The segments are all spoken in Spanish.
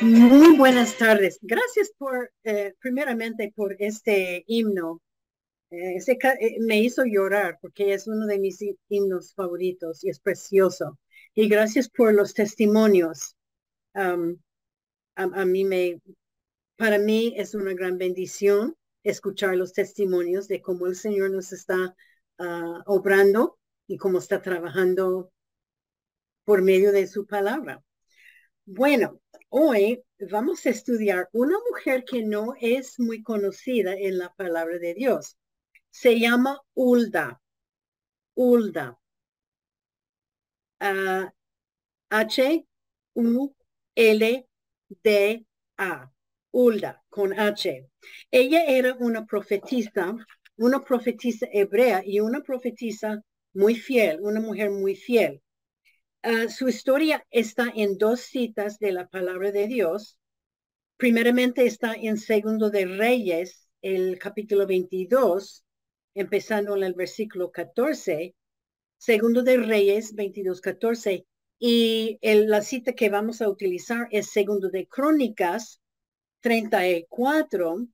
Muy buenas tardes. Gracias por, eh, primeramente, por este himno. Eh, eh, me hizo llorar porque es uno de mis himnos favoritos y es precioso. Y gracias por los testimonios. A, mí me, para mí es una gran bendición escuchar los testimonios de cómo el Señor nos está ah, obrando y cómo está trabajando por medio de su palabra. Bueno, hoy vamos a estudiar una mujer que no es muy conocida en la palabra de Dios. Se llama Ulda. Ulda. Ah, H-U-L-D-A. Ulda, con H. Ella era una profetisa, una profetisa hebrea y una profetisa muy fiel, una mujer muy fiel. Ah, su historia está en dos citas de la palabra de Dios. Primeramente está en Segundo de Reyes, el capítulo 22, empezando en el versículo 14. Segundo de Reyes 22, 14. Y la cita que vamos a utilizar es Segundo de Crónicas 34,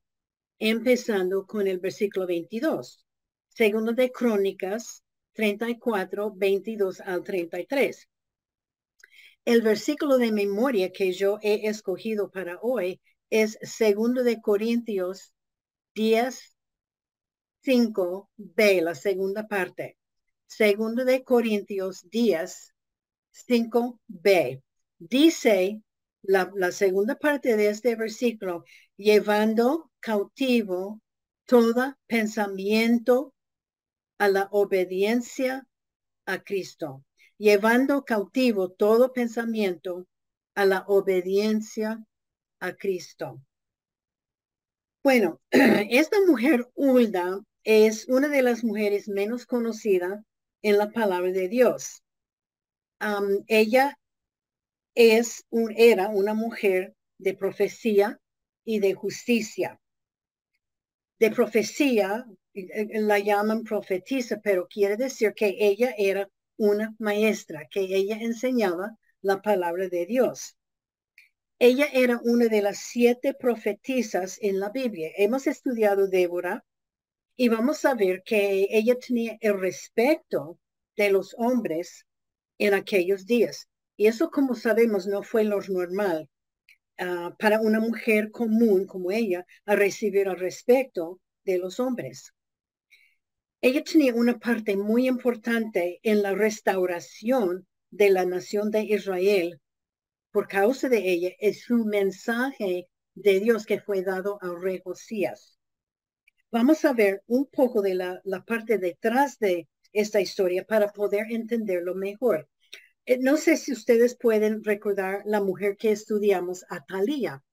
empezando con el versículo 22. Segundo de Crónicas 34, 22 al 33. El versículo de memoria que yo he escogido para hoy es segundo de Corintios 10, 5, B, la segunda parte. Segundo de Corintios 10, 5, B. Dice la, la segunda parte de este versículo, llevando cautivo todo pensamiento a la obediencia a Cristo llevando cautivo todo pensamiento a la obediencia a Cristo. Bueno, esta mujer Hulda es una de las mujeres menos conocidas en la palabra de Dios. Ella es un, era una mujer de profecía y de justicia. De profecía, eh, eh, la llaman profetisa, pero quiere decir que ella era una maestra que ella enseñaba la palabra de Dios. Ella era una de las siete profetisas en la Biblia. Hemos estudiado Débora y vamos a ver que ella tenía el respeto de los hombres en aquellos días. Y eso, como sabemos, no fue lo normal ah, para una mujer común como ella a recibir el respeto de los hombres. Ella tenía una parte muy importante en la restauración de la nación de Israel. Por causa de ella es su mensaje de Dios que fue dado al rey Josías. Vamos a ver un poco de la, parte detrás de esta historia para poder entenderlo mejor. Eh, no sé si ustedes pueden recordar la mujer que estudiamos, Atalia.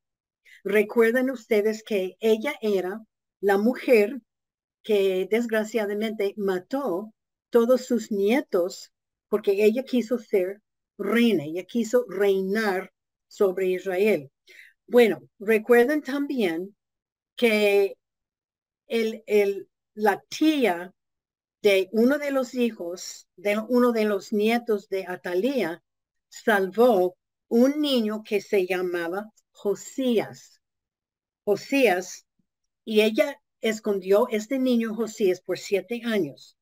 Recuerdan ustedes que ella era la mujer que desgraciadamente mató todos sus nietos porque ella quiso ser reina, ella quiso reinar sobre Israel. Bueno, recuerden también que el, el, la tía de uno de los hijos, de uno de los nietos de Atalía, salvó un niño que se llamaba Josías. Josías, y ella escondió este niño Josías por siete años.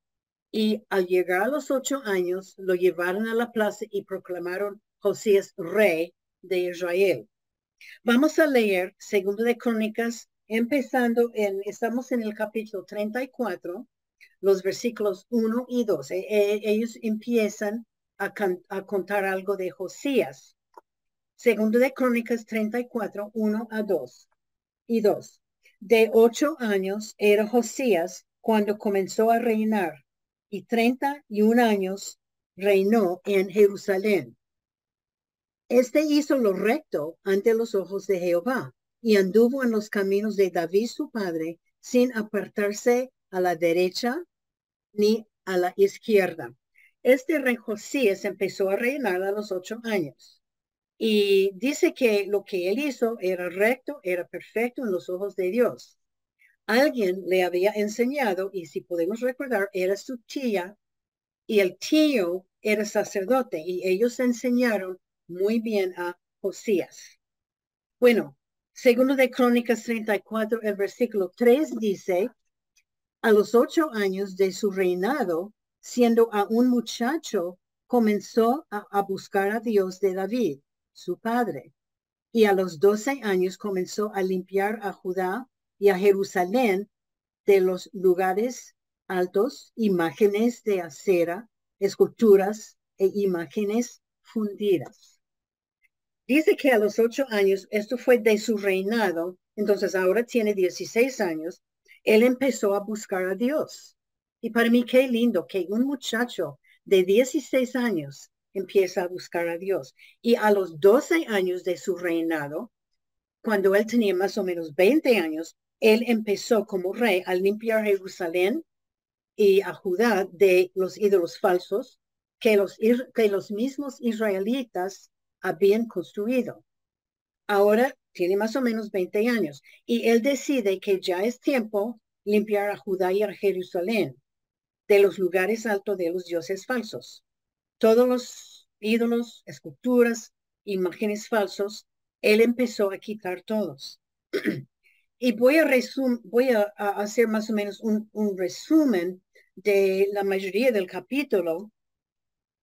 Y al llegar a los ocho años, lo llevaron a la plaza y proclamaron Josías rey de Israel. Vamos a leer Segundo de Crónicas, empezando en, estamos en el capítulo 34, los versículos 1 y 2. E, e, ellos empiezan a, a contar algo de Josías. Segundo de Crónicas 34, 1 a 2 y 2 de ocho años era Josías cuando comenzó a reinar y treinta y un años reinó en Jerusalén. Este hizo lo recto ante los ojos de Jehová y anduvo en los caminos de David su padre sin apartarse a la derecha ni a la izquierda. Este rey Josías empezó a reinar a los ocho años Y dice que lo que él hizo era recto, era perfecto en los ojos de Dios. Alguien le había enseñado, y si podemos recordar, era su tía, y el tío era sacerdote, y ellos enseñaron muy bien a Josías. Bueno, segundo de Crónicas 34, el versículo 3 dice, a los ocho años de su reinado, siendo a un muchacho, comenzó a, buscar a Dios de David, su padre. Y a los doce años comenzó a limpiar a Judá y a Jerusalén de los lugares altos, imágenes de acera, esculturas e imágenes fundidas. Dice que a los ocho años, esto fue de su reinado, entonces ahora tiene 16 años, él empezó a buscar a Dios. Y para mí qué lindo que un muchacho de 16 años empieza a buscar a Dios. Y a los 12 años de su reinado, cuando él tenía más o menos 20 años, él empezó como rey a limpiar Jerusalén y a Judá de los ídolos falsos que los, que los mismos israelitas habían construido. Ahora tiene más o menos 20 años, y él decide que ya es tiempo limpiar a Judá y a Jerusalén de los lugares altos de los dioses falsos. Todos los ídolos, esculturas, imágenes falsos, él empezó a quitar todos. y voy a, voy a, hacer más o menos un, un resumen de la mayoría del capítulo.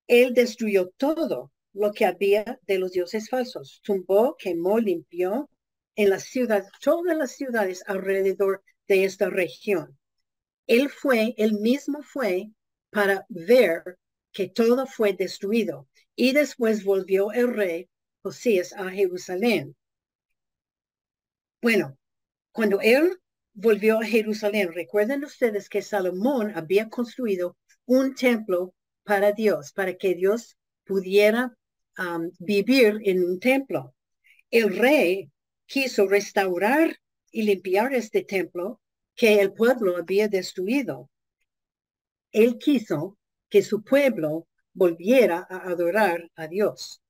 Él destruyó todo lo que había de los dioses falsos. Tumbó, quemó, limpió en las ciudades, todas las ciudades alrededor de esta región. Él fue, él mismo fue para ver que todo fue destruido. Y después volvió el rey Josías a Jerusalén. Bueno, cuando él volvió a Jerusalén, recuerden ustedes que Salomón había construido un templo para Dios, para que Dios pudiera vivir en un templo. El rey quiso restaurar y limpiar este templo que el pueblo había destruido. Él quiso que su pueblo volviera a adorar a Dios.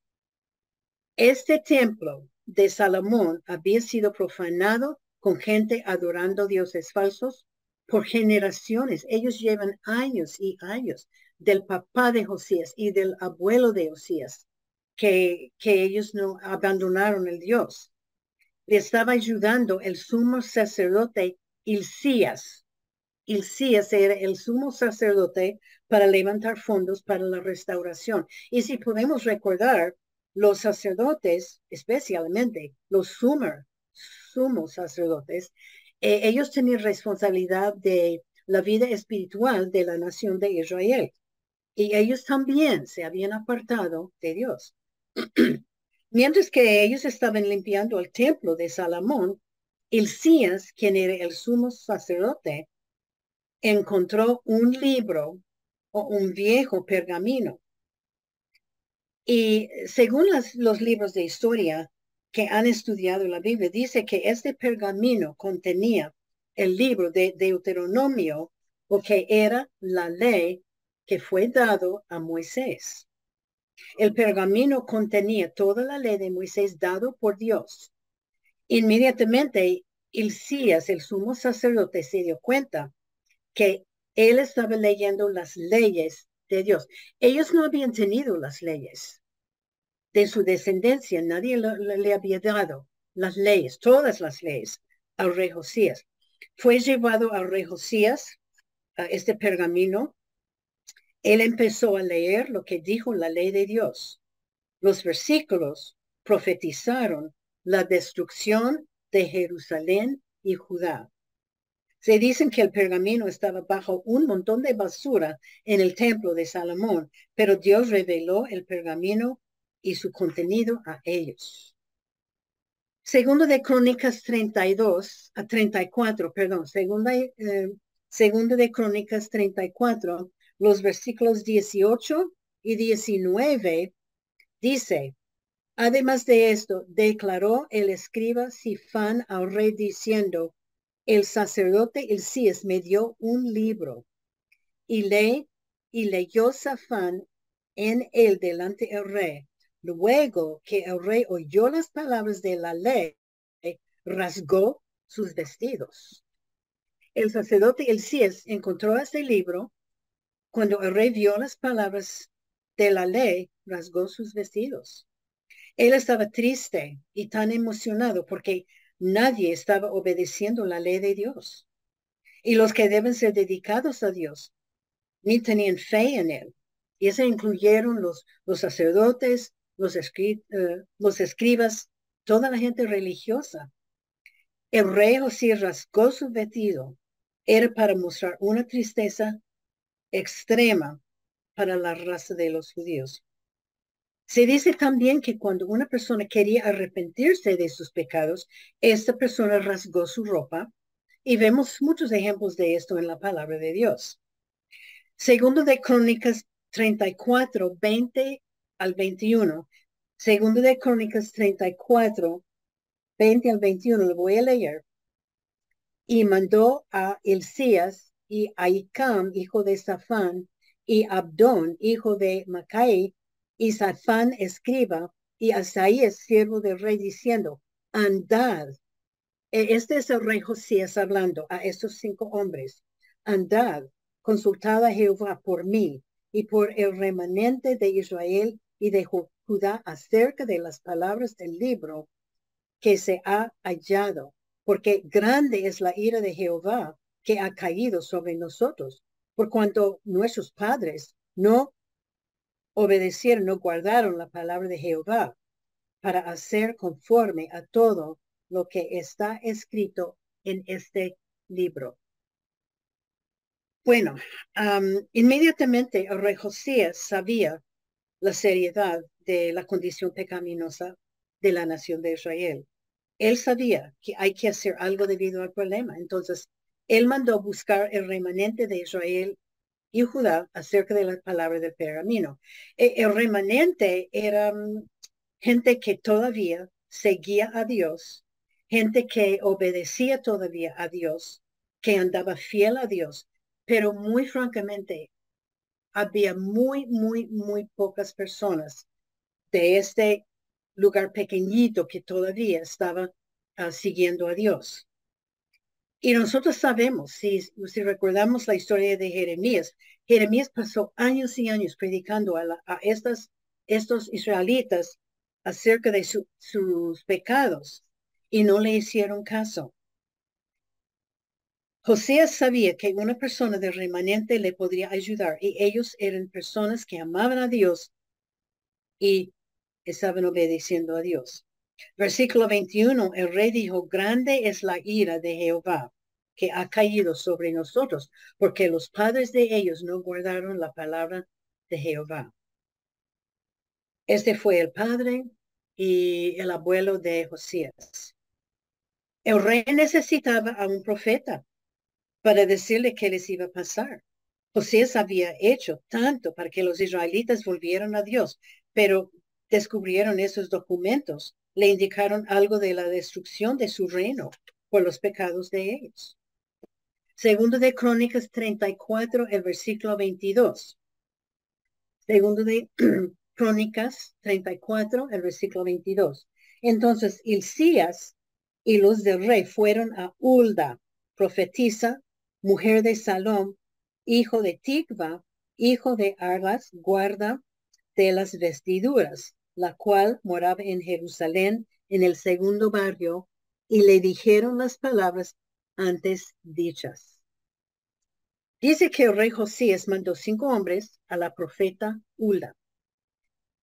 Este templo de Salomón había sido profanado con gente adorando dioses falsos por generaciones. Ellos llevan años y años del papá de Josías y del abuelo de Josías que, ellos no abandonaron el Dios. Le estaba ayudando el sumo sacerdote Ilcías. Ilcías era el sumo sacerdote para levantar fondos para la restauración. Y si podemos recordar, los sacerdotes, especialmente los sumer, sumos sacerdotes, eh, ellos tenían responsabilidad de la vida espiritual de la nación de Israel. Y ellos también se habían apartado de Dios. Mientras que ellos estaban limpiando el templo de Salomón, Ilcías, quien era el sumo sacerdote, encontró un libro o un viejo pergamino. Y según los libros de historia que han estudiado la Biblia, dice que este pergamino contenía el libro de Deuteronomio, o que era la ley que fue dado a Moisés. El pergamino contenía toda la ley de Moisés dado por Dios. Inmediatamente, Ilcías, el sumo sacerdote, se dio cuenta que él estaba leyendo las leyes de Dios. Ellos no habían tenido las leyes de su descendencia. Nadie le había dado las leyes, todas las leyes, al rey Josías. Fue llevado al rey Josías a este pergamino él empezó a leer lo que dijo la ley de Dios. Los versículos profetizaron la destrucción de Jerusalén y Judá. Se dicen que el pergamino estaba bajo un montón de basura en el templo de Salomón, pero Dios reveló el pergamino y su contenido a ellos. Segundo de Crónicas 32 a 34, perdón, segunda, eh, segundo de Crónicas 34 los versículos 18 y 19, dice, además de esto, declaró el escriba Sifán al rey diciendo, el sacerdote Elías me dio un libro y, le, y leyó Safán en él delante del rey. luego que el rey oyó las palabras de la ley, rasgó sus vestidos. El sacerdote Elías encontró este libro cuando el rey vio las palabras de la ley, rasgó sus vestidos. Él estaba triste y tan emocionado porque nadie estaba obedeciendo la ley de Dios. Y los que deben ser dedicados a Dios ni tenían fe en él. Y eso incluyeron los, los sacerdotes, los, eh, los escribas, toda la gente religiosa. El rey José rasgó su vestido. Era para mostrar una tristeza extrema para la raza de los judíos. Se dice también que cuando una persona quería arrepentirse de sus pecados, esta persona rasgó su ropa y vemos muchos ejemplos de esto en la palabra de Dios. Segundo de Crónicas 34, 20 al 21. Segundo de Crónicas 34, 20 al 21, lo voy a leer. Y mandó a Elías y a Icam, hijo de Safán, y Abdón, hijo de Macai, y Safán, escriba, y Asaías, siervo del rey, diciendo, andad. E, este es el rey Josías hablando a estos cinco hombres. Andad, consultad a Jehová por mí y por el remanente de Israel y de Judá acerca de las palabras del libro que se ha hallado, porque grande es la ira de Jehová que ha caído sobre nosotros, por cuanto nuestros padres no obedecieron, no guardaron la palabra de Jehová para hacer conforme a todo lo que está escrito en este libro. Bueno, inmediatamente el rey Josías sabía la seriedad de la condición pecaminosa de la nación de Israel. Él sabía que hay que hacer algo debido al problema. Entonces, él mandó buscar el remanente de Israel y Judá acerca de la palabra del pergamino. E, el remanente era mm, gente que todavía seguía a Dios, gente que obedecía todavía a Dios, que andaba fiel a Dios, pero muy francamente, había muy, muy, muy pocas personas de este lugar pequeñito que todavía estaba ah, siguiendo a Dios. Y nosotros sabemos, si, si recordamos la historia de Jeremías, Jeremías pasó años y años predicando a, estas, estos israelitas acerca de sus pecados y no le hicieron caso. José sabía que una persona de remanente le podría ayudar y ellos eran personas que amaban a Dios y estaban obedeciendo a Dios. Versículo 21, el rey dijo, grande es la ira de Jehová que ha caído sobre nosotros, porque los padres de ellos no guardaron la palabra de Jehová. Este fue el padre y el abuelo de Josías. El rey necesitaba a un profeta para decirle qué les iba a pasar. Josías había hecho tanto para que los israelitas volvieran a Dios, pero descubrieron esos documentos, le indicaron algo de la destrucción de su reino por los pecados de ellos. Segundo de Crónicas 34, el versículo 22. Segundo de Crónicas 34, el versículo 22. Entonces, Ilcías y los del rey fueron a Ulda, profetisa, mujer de Salom, hijo de Tikva, hijo de Arlas, guarda de las vestiduras, la cual moraba en Jerusalén, en el segundo barrio, y le dijeron las palabras antes dichas. Dice que el rey Josías mandó cinco hombres a la profeta Ula.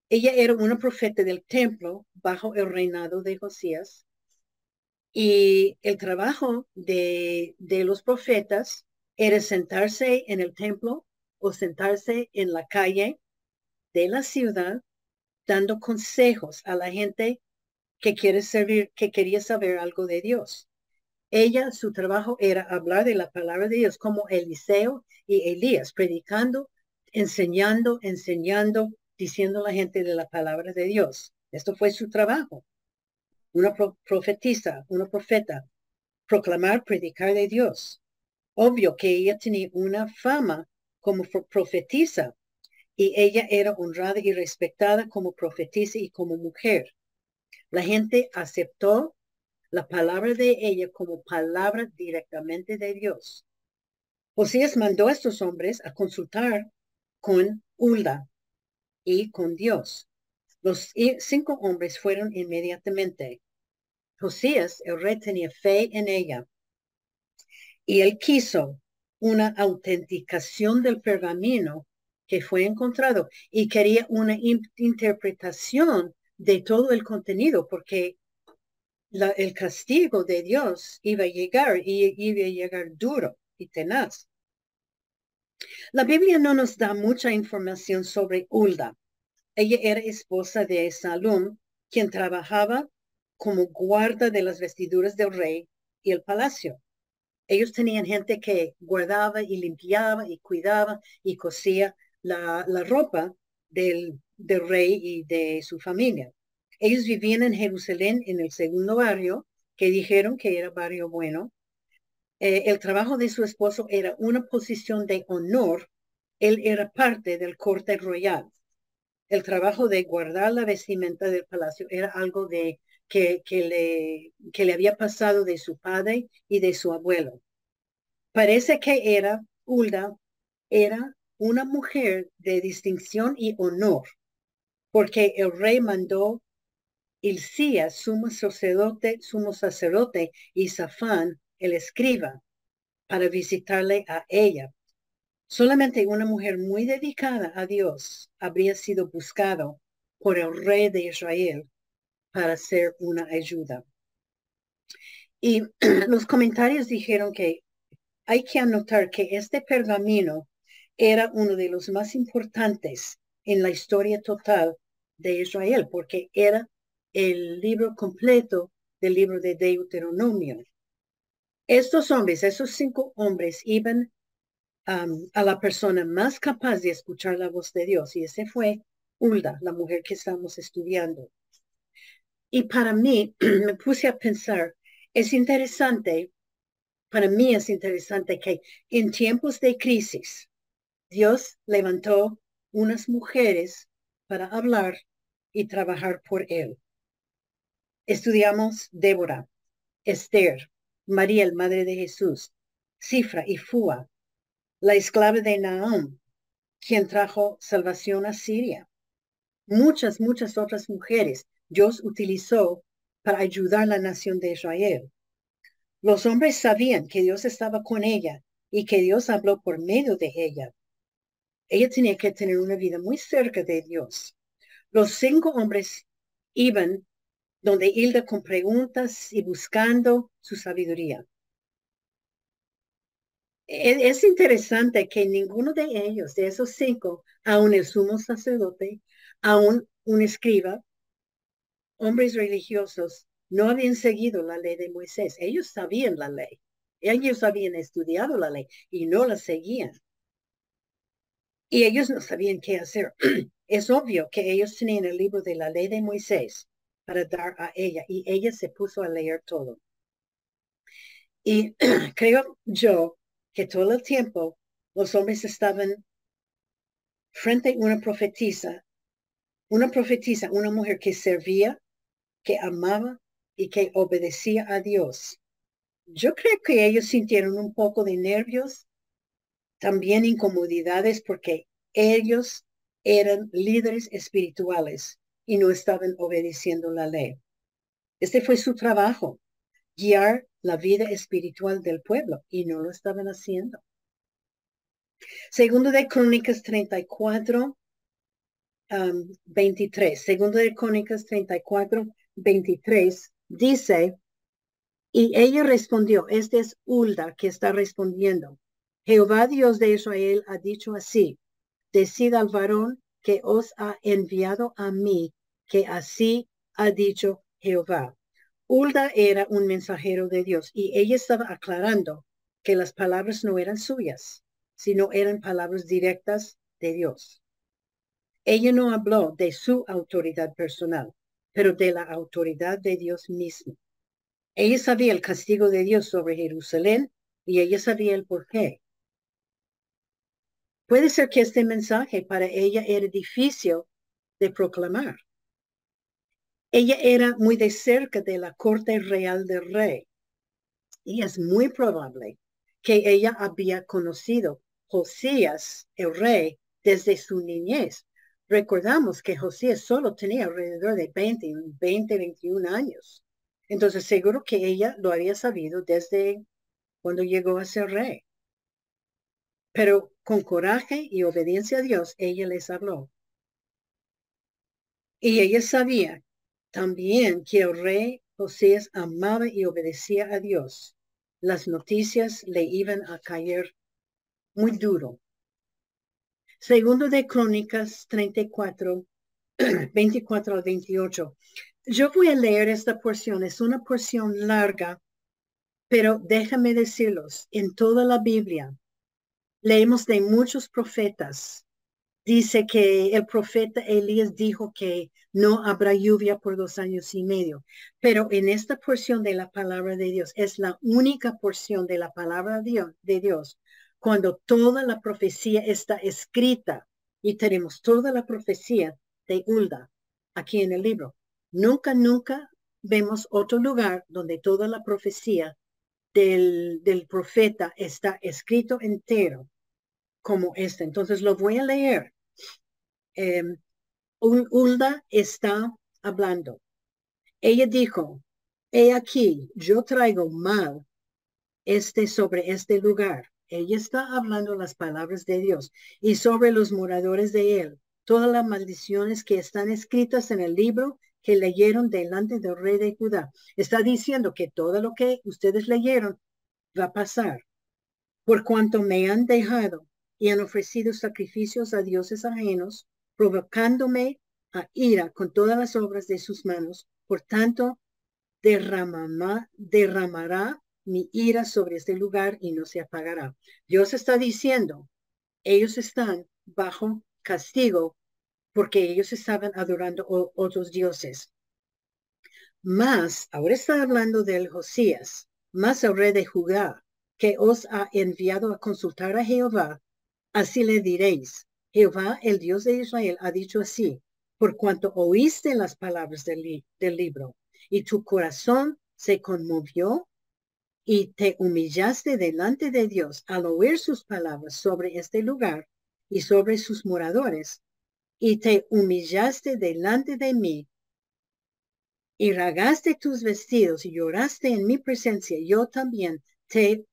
Ella era una profeta del templo bajo el reinado de Josías y el trabajo de, de los profetas era sentarse en el templo o sentarse en la calle de la ciudad dando consejos a la gente que quiere servir, que quería saber algo de Dios. Ella, su trabajo era hablar de la palabra de Dios como Eliseo y Elías, predicando, enseñando, enseñando, diciendo a la gente de la palabra de Dios. Esto fue su trabajo una profetisa, una profeta, proclamar, predicar de Dios. Obvio que ella tenía una fama como profetisa y ella era honrada y respetada como profetisa y como mujer. La gente aceptó la palabra de ella como palabra directamente de Dios. Josías mandó a estos hombres a consultar con Ulda y con Dios. Los cinco hombres fueron inmediatamente. Josías, el rey, tenía fe en ella y él quiso una autenticación del pergamino que fue encontrado y quería una interpretación de todo el contenido porque el castigo de Dios iba a llegar y iba a llegar duro y tenaz. La Biblia no nos da mucha información sobre Ulda. Ella era esposa de Salom, quien trabajaba como guarda de las vestiduras del rey y el palacio. Ellos tenían gente que guardaba y limpiaba y cuidaba y cosía la, ropa del, del rey y de su familia. Ellos vivían en Jerusalén, en el segundo barrio, que dijeron que era barrio bueno. Eh, el trabajo de su esposo era una posición de honor. Él era parte del corte royal. El trabajo de guardar la vestimenta del palacio era algo de que, que, le, que le había pasado de su padre y de su abuelo. Parece que era, Hulda, era una mujer de distinción y honor, porque el rey mandó Ilcías, sumo sacerdote, sumo sacerdote, y Safán, el escriba, para visitarle a ella. Solamente una mujer muy dedicada a Dios habría sido buscado por el rey de Israel para ser una ayuda. Y los comentarios dijeron que hay que anotar que este pergamino era uno de los más importantes en la historia total de Israel, porque era el libro completo del libro de Deuteronomio. Estos hombres, esos cinco hombres, iban a la persona más capaz de escuchar la voz de Dios, y ese fue Ulda, la mujer que estamos estudiando. Y para mí, me puse a pensar, es interesante, para mí es interesante que en tiempos de crisis, Dios levantó unas mujeres para hablar y trabajar por él. Estudiamos Débora, Esther, María, madre de Jesús, Cifra y Fua, la esclava de Naam, quien trajo salvación a Siria. Muchas, muchas otras mujeres Dios utilizó para ayudar a la nación de Israel. Los hombres sabían que Dios estaba con ella y que Dios habló por medio de ella. Ella tenía que tener una vida muy cerca de Dios. Los cinco hombres iban donde Hilda con preguntas y buscando su sabiduría. E, es interesante que ninguno de ellos, de esos cinco, aun el sumo sacerdote, aun un escriba, hombres religiosos, no habían seguido la ley de Moisés. Ellos sabían la ley. Ellos habían estudiado la ley y no la seguían. Y ellos no sabían qué hacer. es obvio que ellos tenían el libro de la ley de Moisés para dar a ella y ella se puso a leer todo. Y creo yo que todo el tiempo los hombres estaban frente a una profetisa, una profetisa, una mujer que servía, que amaba y que obedecía a Dios. Yo creo que ellos sintieron un poco de nervios, también incomodidades, porque ellos eran líderes espirituales y no estaban obedeciendo la ley. Este fue su trabajo, guiar la vida espiritual del pueblo y no lo estaban haciendo. Segundo de Crónicas 34, 23. Segundo de Crónicas 34, 23 dice, y ella respondió, este es Ulda que está respondiendo. Jehová Dios de Israel ha dicho así, decida al varón que os ha enviado a mí, que así ha dicho Jehová. Ulda era un mensajero de Dios y ella estaba aclarando que las palabras no eran suyas, sino eran palabras directas de Dios. Ella no habló de su autoridad personal, pero de la autoridad de Dios mismo. Ella sabía el castigo de Dios sobre Jerusalén y ella sabía el por qué. Puede ser que este mensaje para ella era difícil de proclamar. Ella era muy de cerca de la corte real del rey y es muy probable que ella había conocido Josías, el rey, desde su niñez. Recordamos que Josías solo tenía alrededor de 20, 20, 21 años. Entonces seguro que ella lo había sabido desde cuando llegó a ser rey. Pero con coraje y obediencia a Dios, ella les habló. Y ella sabía también que el rey Josías amaba y obedecía a Dios. Las noticias le iban a caer muy duro. Segundo de Crónicas 34, 24 al 28. Yo voy a leer esta porción. Es una porción larga, pero déjame decirlos, en toda la Biblia leemos de muchos profetas. Dice que el profeta Elías dijo que no habrá lluvia por dos años y medio. Pero en esta porción de la palabra de Dios es la única porción de la palabra de Dios cuando toda la profecía está escrita y tenemos toda la profecía de Ulda aquí en el libro. Nunca, nunca vemos otro lugar donde toda la profecía del, del profeta está escrito entero como esta. Entonces lo voy a leer. Em, Ulda está hablando. Ella dijo, he aquí, yo traigo mal este sobre este lugar. Ella está hablando las palabras de Dios y sobre los moradores de él. Todas las maldiciones que están escritas en el libro que leyeron delante del rey de Judá. Está diciendo que todo lo que ustedes leyeron va a pasar. Por cuanto me han dejado y han ofrecido sacrificios a dioses ajenos, provocándome a ira con todas las obras de sus manos. Por tanto, derramará, derramará mi ira sobre este lugar y no se apagará. Dios está diciendo, ellos están bajo castigo porque ellos estaban adorando otros dioses. Más, ahora está hablando del Josías, más el rey de Judá, que os ha enviado a consultar a Jehová, así le diréis, Jehová, el Dios de Israel, ha dicho así, por cuanto oíste las palabras del, libro, y tu corazón se conmovió y te humillaste delante de Dios al oír sus palabras sobre este lugar y sobre sus moradores, y te humillaste delante de mí y ragaste tus vestidos y lloraste en mi presencia, yo también te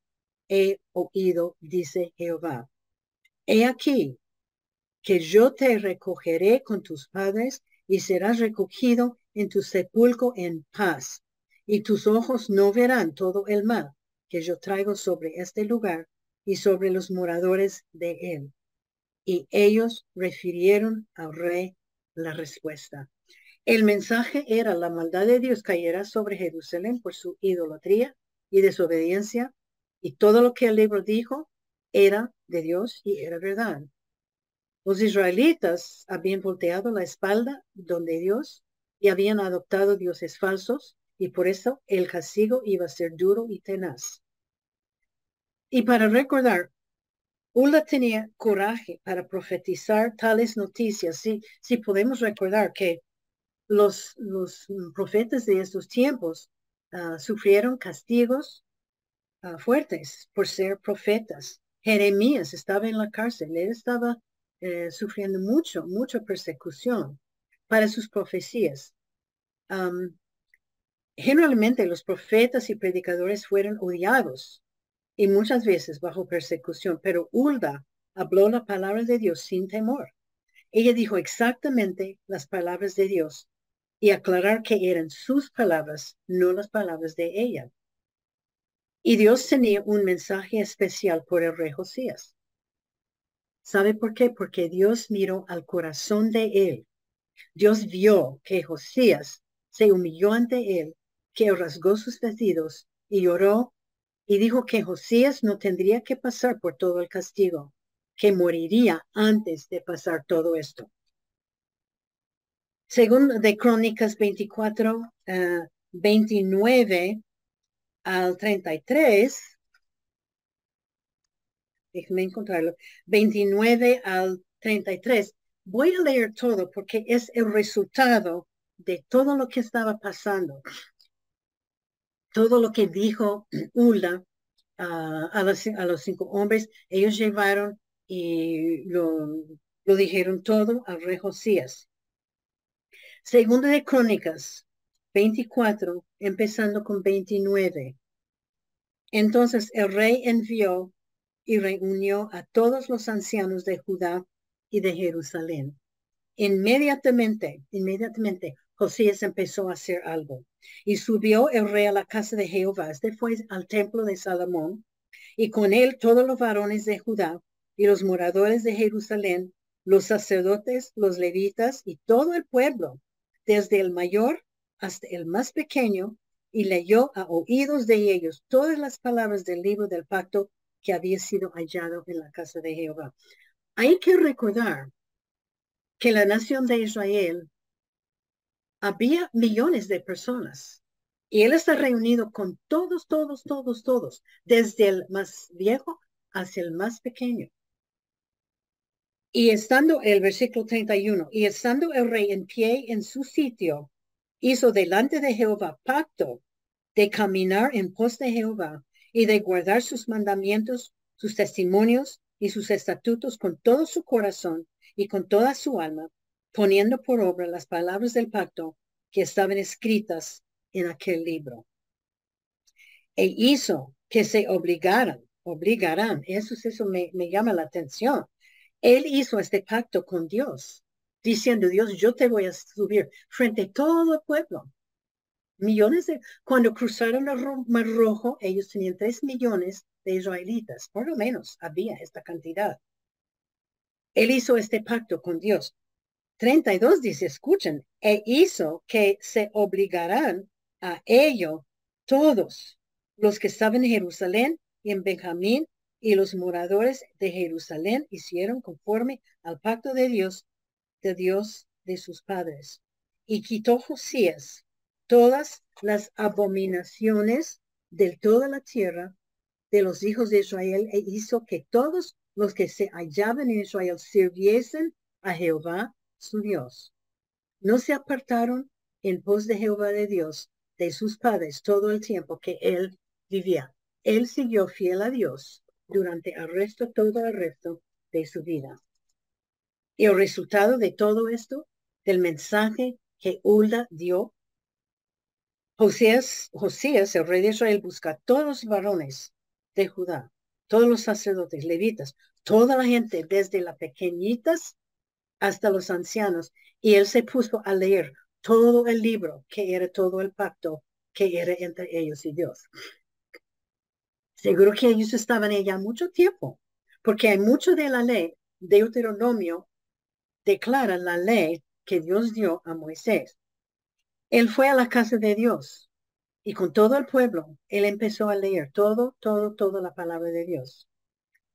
he oído, dice Jehová. He aquí que yo te recogeré con tus padres y serás recogido en tu sepulcro en paz, y tus ojos no verán todo el mal que yo traigo sobre este lugar y sobre los moradores de él y ellos refirieron al rey la respuesta. El mensaje era la maldad de Dios cayera sobre Jerusalén por su idolatría y desobediencia y todo lo que el libro dijo era de Dios y era verdad. Los israelitas habían volteado la espalda donde Dios y habían adoptado dioses falsos y por eso el castigo iba a ser duro y tenaz. Y para recordar Ula tenía coraje para profetizar tales noticias. Si, si podemos recordar que los, los profetas de estos tiempos ah, sufrieron castigos ah, fuertes por ser profetas. Jeremías estaba en la cárcel, él estaba eh, sufriendo mucho, mucha persecución para sus profecías. generalmente los profetas y predicadores fueron odiados y muchas veces bajo persecución, pero Ulda habló la palabra de Dios sin temor. Ella dijo exactamente las palabras de Dios y aclarar que eran sus palabras, no las palabras de ella. Y Dios tenía un mensaje especial por el rey Josías. ¿Sabe por qué? Porque Dios miró al corazón de él. Dios vio que Josías se humilló ante él, que rasgó sus vestidos y lloró y dijo que Josías no tendría que pasar por todo el castigo, que moriría antes de pasar todo esto. Según de Crónicas 24, 29 uh, al 33, déjenme encontrarlo, 29 al 33. Voy a leer todo porque es el resultado de todo lo que estaba pasando. Todo lo que dijo Ulda a, los, a, los, cinco hombres, ellos llevaron y lo, lo dijeron todo al rey Josías. Segundo de Crónicas 24, empezando con 29. Entonces el rey envió y reunió a todos los ancianos de Judá y de Jerusalén. Inmediatamente, inmediatamente, Josías empezó a hacer algo. Y subió el rey a la casa de Jehová, este fue al templo de Salomón, y con él todos los varones de Judá y los moradores de Jerusalén, los sacerdotes, los levitas y todo el pueblo, desde el mayor hasta el más pequeño, y leyó a oídos de ellos todas las palabras del libro del pacto que había sido hallado en la casa de Jehová. Hay que recordar que la nación de Israel había millones de personas y él está reunido con todos, todos, todos, todos, desde el más viejo hacia el más pequeño. Y estando el versículo 31, y estando el rey en pie en su sitio, hizo delante de Jehová pacto de caminar en pos de Jehová y de guardar sus mandamientos, sus testimonios y sus estatutos con todo su corazón y con toda su alma, poniendo por obra las palabras del pacto que estaban escritas en aquel libro. E hizo que se obligaran, obligarán, eso, eso me, me llama la atención. Él hizo este pacto con Dios, diciendo, Dios, yo te voy a subir frente a todo el pueblo. Millones de, cuando cruzaron el Mar Rojo, ellos tenían tres millones de israelitas, por lo menos había esta cantidad. Él hizo este pacto con Dios. 32 dice, escuchen, e hizo que se obligarán a ello todos los que estaban en Jerusalén y en Benjamín y los moradores de Jerusalén hicieron conforme al pacto de Dios, de Dios de sus padres. Y quitó Josías todas las abominaciones de toda la tierra de los hijos de Israel e hizo que todos los que se hallaban en Israel sirviesen a Jehová su Dios. No se apartaron en pos de Jehová de Dios, de sus padres, todo el tiempo que él vivía. Él siguió fiel a Dios durante el resto, todo el resto de su vida. Y el resultado de todo esto, del mensaje que Ulda dio, Josías, Josías, el rey de Israel, busca todos los varones de Judá, todos los sacerdotes, levitas, toda la gente, desde las pequeñitas hasta los ancianos, y él se puso a leer todo el libro, que era todo el pacto que era entre ellos y Dios. Seguro que ellos estaban allá mucho tiempo, porque hay mucho de la ley, Deuteronomio declara la ley que Dios dio a Moisés. Él fue a la casa de Dios y con todo el pueblo, él empezó a leer todo, todo, toda la palabra de Dios.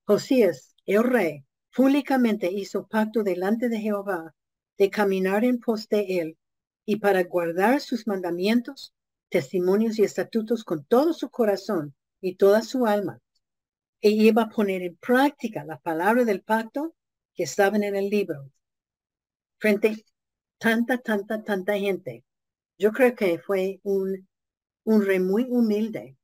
Josías, el rey, públicamente hizo pacto delante de Jehová de caminar en pos de él y para guardar sus mandamientos, testimonios y estatutos con todo su corazón y toda su alma. E iba a poner en práctica la palabra del pacto que estaban en el libro. Frente tanta, tanta, tanta gente. Yo creo que fue un un rey muy humilde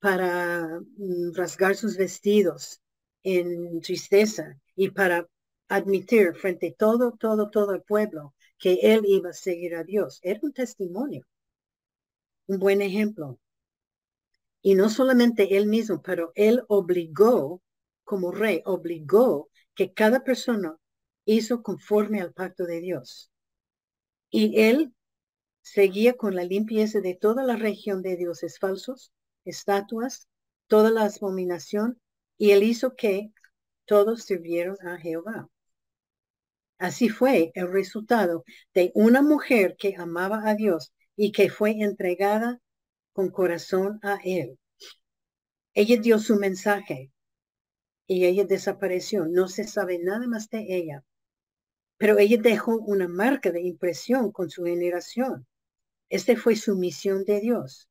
para mm, rasgar sus vestidos en tristeza y para admitir frente todo, todo, todo el pueblo que él iba a seguir a Dios. Era un testimonio, un buen ejemplo. Y no solamente él mismo, pero él obligó, como rey, obligó que cada persona hizo conforme al pacto de Dios. Y él seguía con la limpieza de toda la región de dioses falsos, estatuas, toda la abominación, y él hizo que todos sirvieron a Jehová. Así fue el resultado de una mujer que amaba a Dios y que fue entregada con corazón a él. Ella dio su mensaje y ella desapareció. No se sabe nada más de ella. Pero ella dejó una marca de impresión con su generación. Esta fue su misión de Dios.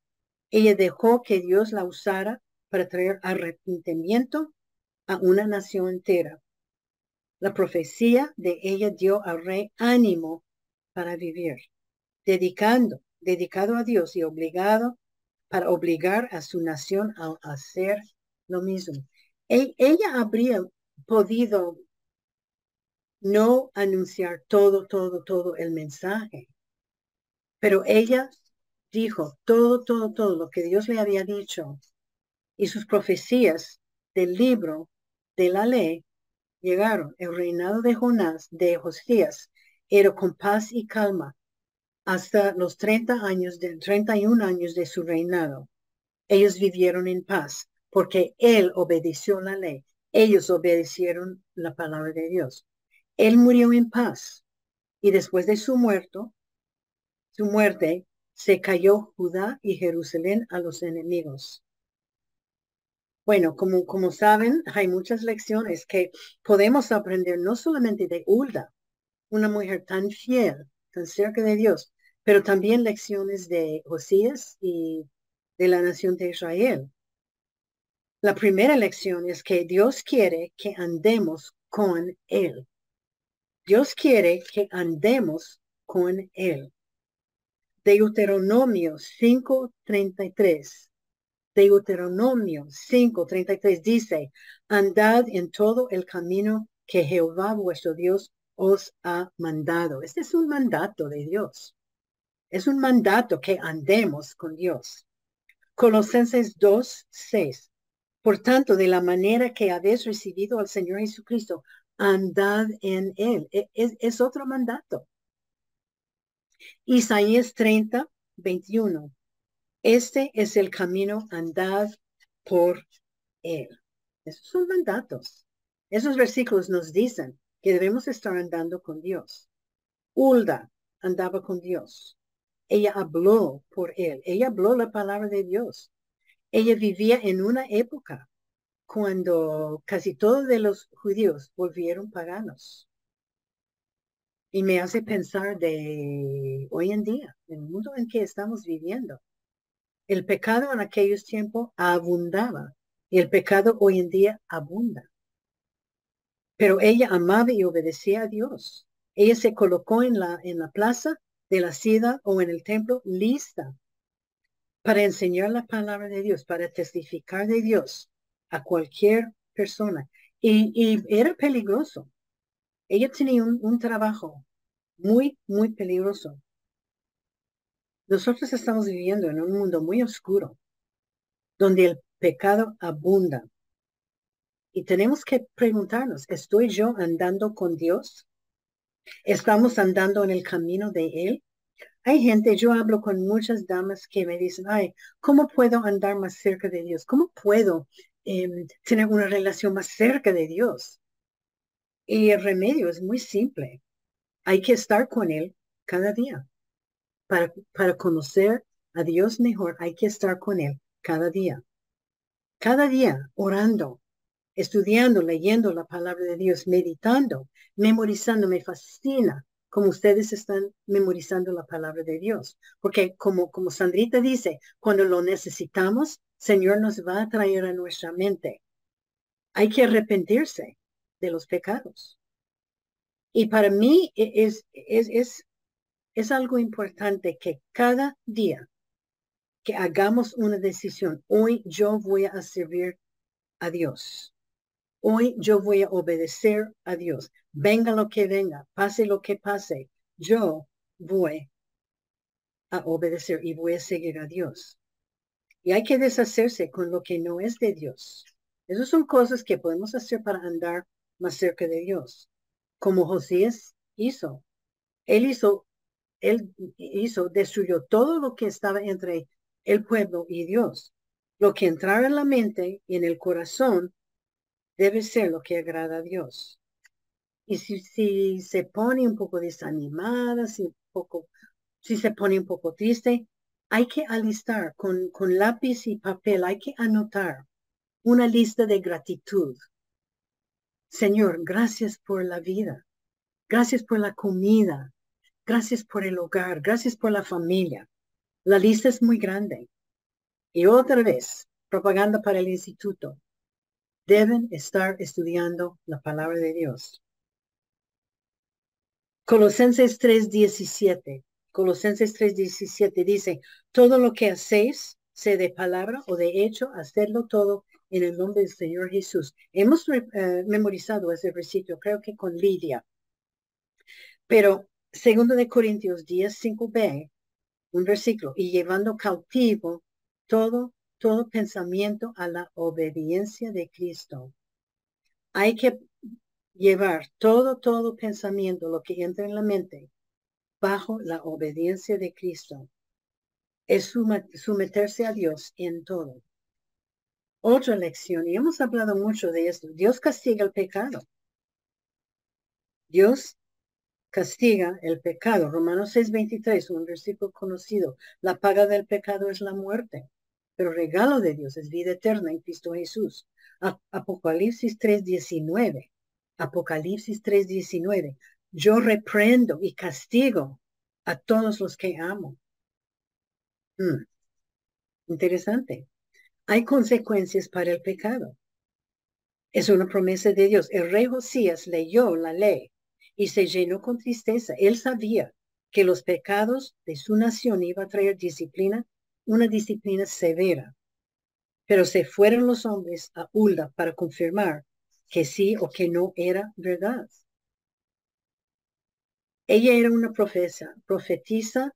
Ella dejó que Dios la usara para traer arrepentimiento a una nación entera. La profecía de ella dio al rey ánimo para vivir, dedicando, dedicado a Dios y obligado para obligar a su nación a hacer lo mismo. E, ella habría podido no anunciar todo, todo, todo el mensaje, pero ella dijo todo, todo, todo lo que Dios le había dicho y sus profecías del libro de la ley llegaron. El reinado de Jonás, de Josías, era con paz y calma hasta los 30 años, de, 31 años de su reinado. Ellos vivieron en paz porque él obedeció la ley. Ellos obedecieron la palabra de Dios. Él murió en paz y después de su muerto, su muerte, se cayó Judá y Jerusalén a los enemigos. Bueno, como, como saben, hay muchas lecciones que podemos aprender no solamente de Hulda, una mujer tan fiel, tan cerca de Dios, pero también lecciones de Josías y de la nación de Israel. La primera lección es que Dios quiere que andemos con Él. Dios quiere que andemos con Él. Deuteronomio 5:33 Deuteronomio 5:33 dice, andad en todo el camino que Jehová vuestro Dios os ha mandado. Este es un mandato de Dios. Es un mandato que andemos con Dios. Colosenses 2:6. Por tanto, de la manera que habéis recibido al Señor Jesucristo, andad en él. E, es, es otro mandato. Isaías 30, 21. Este es el camino, andad por él. Esos son mandatos. Esos versículos nos dicen que debemos estar andando con Dios. Hulda andaba con Dios. Ella habló por él. Ella habló la palabra de Dios. Ella vivía en una época cuando casi todos de los judíos volvieron paganos. Y me hace pensar de hoy en día, en el mundo en que estamos viviendo. El pecado en aquellos tiempos abundaba y el pecado hoy en día abunda. Pero ella amaba y obedecía a Dios. Ella se colocó en la, en la plaza de la ciudad o en el templo lista para enseñar la palabra de Dios, para testificar de Dios a cualquier persona. Y, era peligroso. Ella tenía un trabajo muy, muy peligroso. Nosotros estamos viviendo en un mundo muy oscuro, donde el pecado abunda. Y tenemos que preguntarnos, ¿estoy yo andando con Dios? ¿Estamos andando en el camino de Él? Hay gente, yo hablo con muchas damas que me dicen, ay, ¿cómo puedo andar más cerca de Dios? ¿Cómo puedo em, tener una relación más cerca de Dios? Y el remedio es muy simple. Hay que estar con Él cada día. Para, para conocer a Dios mejor hay que estar con Él cada día. Cada día orando, estudiando, leyendo la palabra de Dios, meditando, memorizando. Me fascina como ustedes están memorizando la palabra de Dios. Porque como, como Sandrita dice, cuando lo necesitamos, Señor nos va a traer a nuestra mente. Hay que arrepentirse de los pecados. Y para mí e, es, es, es es algo importante que cada día que hagamos una decisión, hoy yo voy a servir a Dios. Hoy yo voy a obedecer a Dios. Venga lo que venga, pase lo que pase, yo voy a obedecer y voy a seguir a Dios. Y hay que deshacerse con lo que no es de Dios. Esas son cosas que podemos hacer para andar más cerca de Dios, como Josías hizo. Él hizo él hizo, destruyó todo lo que estaba entre el pueblo y Dios. Lo que entrara en la mente y en el corazón debe ser lo que agrada a Dios. Y si, si se pone un poco desanimada, si, poco, si se pone un poco triste, hay que alistar con, lápiz y papel, hay que anotar una lista de gratitud. Señor, gracias por la vida. Gracias por la comida. Gracias por el hogar, gracias por la familia. La lista es muy grande. Y otra vez, propaganda para el instituto. deben estar estudiando la palabra de Dios. Colosenses 3:17. Colosenses 3:17 dice, todo lo que hacéis, sea de palabra o de hecho, hacerlo todo en el nombre del Señor Jesús. Hemos eh, memorizado ese versículo, creo que con Lidia. Pero segundo de Corintios 10, 5b, un versículo, y llevando cautivo todo, todo pensamiento a la obediencia de Cristo. Hay que llevar todo, todo pensamiento, lo que entra en la mente, bajo la obediencia de Cristo. Es someterse a Dios en todo. Otra lección, y hemos hablado mucho de esto, Dios castiga el pecado. Dios castiga el pecado. Romanos 6:23, un versículo conocido. La paga del pecado es la muerte, pero regalo de Dios es vida eterna en Cristo Jesús. Apocalipsis 3:19. Apocalipsis 3:19. Yo reprendo y castigo a todos los que amo. Hmm. Interesante. Hay consecuencias para el pecado. Es una promesa de Dios. El rey Josías leyó la ley y se llenó con tristeza. Él sabía que los pecados de su nación iba a traer disciplina, una disciplina severa. Pero se fueron los hombres a Ulda para confirmar que sí o que no era verdad. Ella era una profesa, profetisa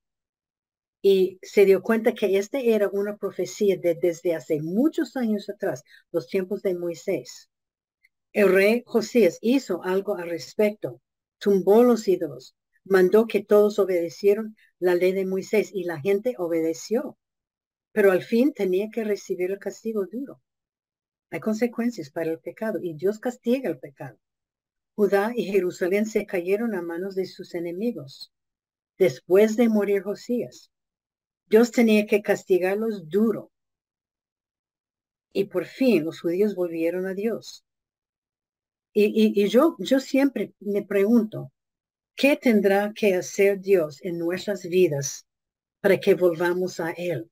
y se dio cuenta que esta era una profecía de desde hace muchos años atrás, los tiempos de Moisés. El rey Josías hizo algo al respecto tumbó los ídolos, mandó que todos obedecieron la ley de Moisés y la gente obedeció. Pero al fin tenía que recibir el castigo duro. Hay consecuencias para el pecado y Dios castiga el pecado. Judá y Jerusalén se cayeron a manos de sus enemigos. Después de morir Josías, Dios tenía que castigarlos duro. Y por fin los judíos volvieron a Dios. Y, yo, yo siempre me pregunto, ¿qué tendrá que hacer Dios en nuestras vidas para que volvamos a Él?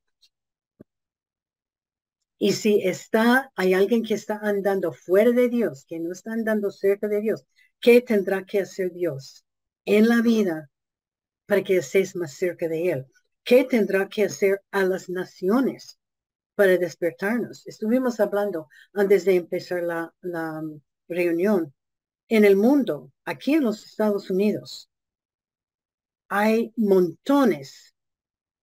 Y si está, hay alguien que está andando fuera de Dios, que no está andando cerca de Dios, ¿qué tendrá que hacer Dios en la vida para que estés más cerca de Él? ¿Qué tendrá que hacer a las naciones para despertarnos? Estuvimos hablando antes de empezar la, la, reunión en el mundo, aquí en los Estados Unidos, hay montones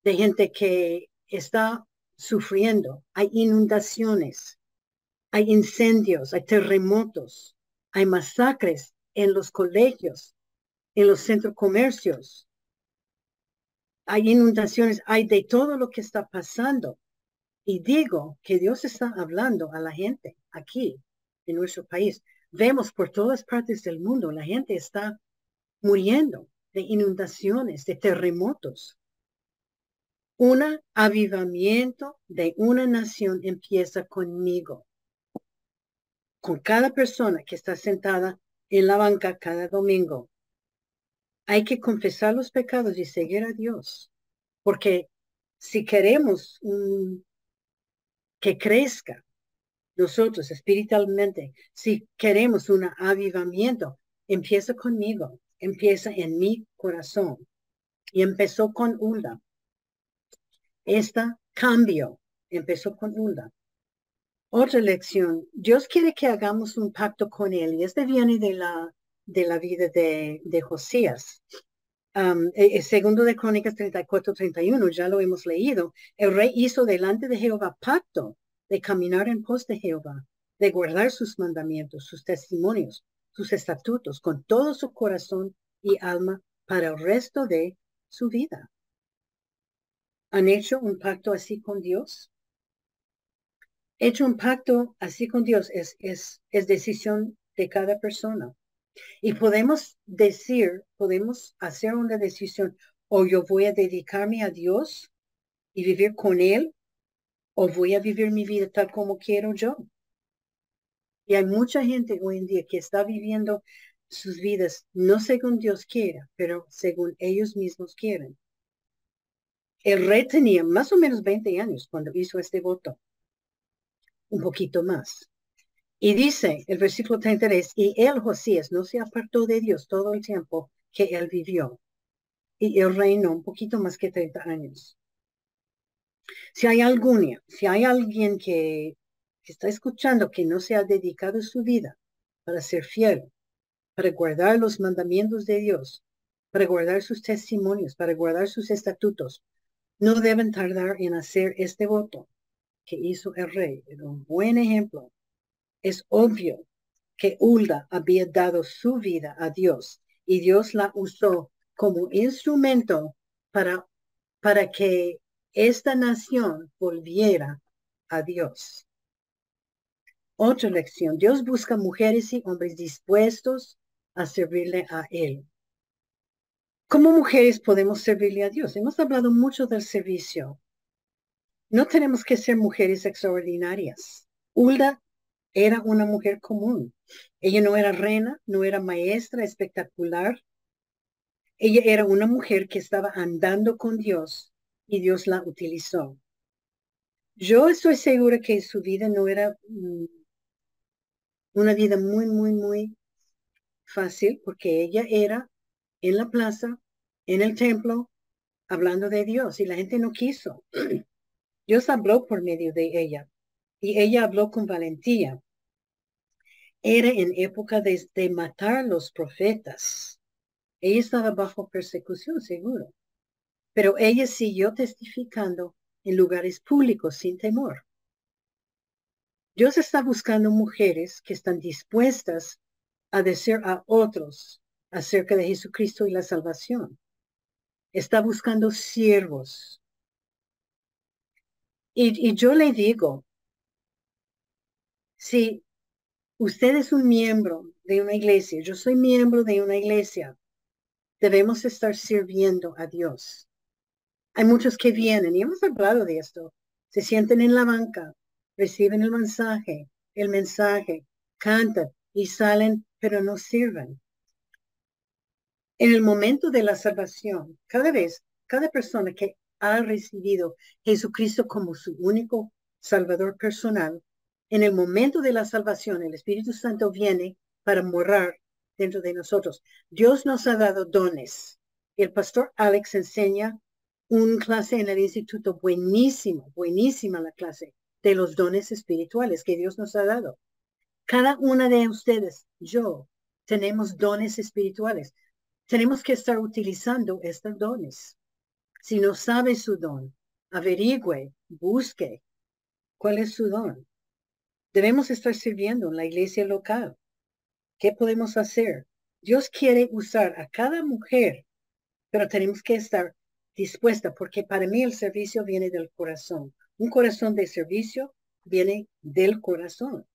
de gente que está sufriendo. Hay inundaciones, hay incendios, hay terremotos, hay masacres en los colegios, en los centros comercios. Hay inundaciones, hay de todo lo que está pasando. Y digo que Dios está hablando a la gente aquí en nuestro país. Vemos por todas partes del mundo, la gente está muriendo de inundaciones, de terremotos. Un avivamiento de una nación empieza conmigo, con cada persona que está sentada en la banca cada domingo. Hay que confesar los pecados y seguir a Dios, porque si queremos que crezca nosotros espiritualmente, si queremos un avivamiento, empieza conmigo, empieza en mi corazón. Y empezó con Ulda. Este cambio empezó con Ulda. Otra lección, Dios quiere que hagamos un pacto con Él, y este viene de la, de la vida de, Josías. Eh, eh, segundo de Crónicas 34, 31, ya lo hemos leído. El rey hizo delante de Jehová pacto de caminar en pos de Jehová, de guardar sus mandamientos, sus testimonios, sus estatutos con todo su corazón y alma para el resto de su vida. ¿Han hecho un pacto así con Dios? Hecho un pacto así con Dios es, es, es decisión de cada persona. Y podemos decir, podemos hacer una decisión, o yo voy a dedicarme a Dios y vivir con Él o voy a vivir mi vida tal como quiero yo. Y hay mucha gente hoy en día que está viviendo sus vidas no según Dios quiera, pero según ellos mismos quieren. El rey tenía más o menos 20 años cuando hizo este voto, un poquito más. Y dice el versículo 33, y él, Josías, no se apartó de Dios todo el tiempo que él vivió. Y él reinó un poquito más que 30 años. Si hay alguna, si hay alguien que, que está escuchando que no se ha dedicado su vida para ser fiel, para guardar los mandamientos de Dios, para guardar sus testimonios, para guardar sus estatutos, no deben tardar en hacer este voto que hizo el rey. Era un buen ejemplo. Es obvio que Ulda había dado su vida a Dios y Dios la usó como instrumento para, para que esta nación volviera a Dios. Otra lección. Dios busca mujeres y hombres dispuestos a servirle a Él. Como mujeres podemos servirle a Dios. Hemos hablado mucho del servicio. No tenemos que ser mujeres extraordinarias. Ulda era una mujer común. Ella no era reina, no era maestra espectacular. Ella era una mujer que estaba andando con Dios y Dios la utilizó. Yo estoy segura que su vida no era mm, una vida muy, muy, muy fácil porque ella era en la plaza, en el templo, hablando de Dios y la gente no quiso. Dios habló por medio de ella y ella habló con valentía. Era en época de, matar los profetas. Ella estaba bajo persecución, seguro. Pero ella siguió testificando en lugares públicos sin temor. Dios está buscando mujeres que están dispuestas a decir a otros acerca de Jesucristo y la salvación. Está buscando siervos. Y, yo le digo, si usted es un miembro de una iglesia, yo soy miembro de una iglesia, debemos estar sirviendo a Dios. Hay muchos que vienen, y hemos hablado de esto, se sienten en la banca, reciben el mensaje, el mensaje, cantan y salen pero no sirven. En el momento de la salvación, cada vez, cada persona que ha recibido Jesucristo como su único Salvador personal, en el momento de la salvación, el Espíritu Santo viene para morar dentro de nosotros. Dios nos ha dado dones. El pastor Alex enseña un clase en el instituto buenísimo, buenísima la clase de los dones espirituales que Dios nos ha dado. Cada una de ustedes, yo, tenemos dones espirituales. Tenemos que estar utilizando estos dones. Si no sabe su don, averigüe, busque cuál es su don. Debemos estar sirviendo en la iglesia local. ¿Qué podemos hacer? Dios quiere usar a cada mujer, pero tenemos que estar dispuesta porque para mí el servicio viene del corazón. Un corazón de servicio viene del corazón.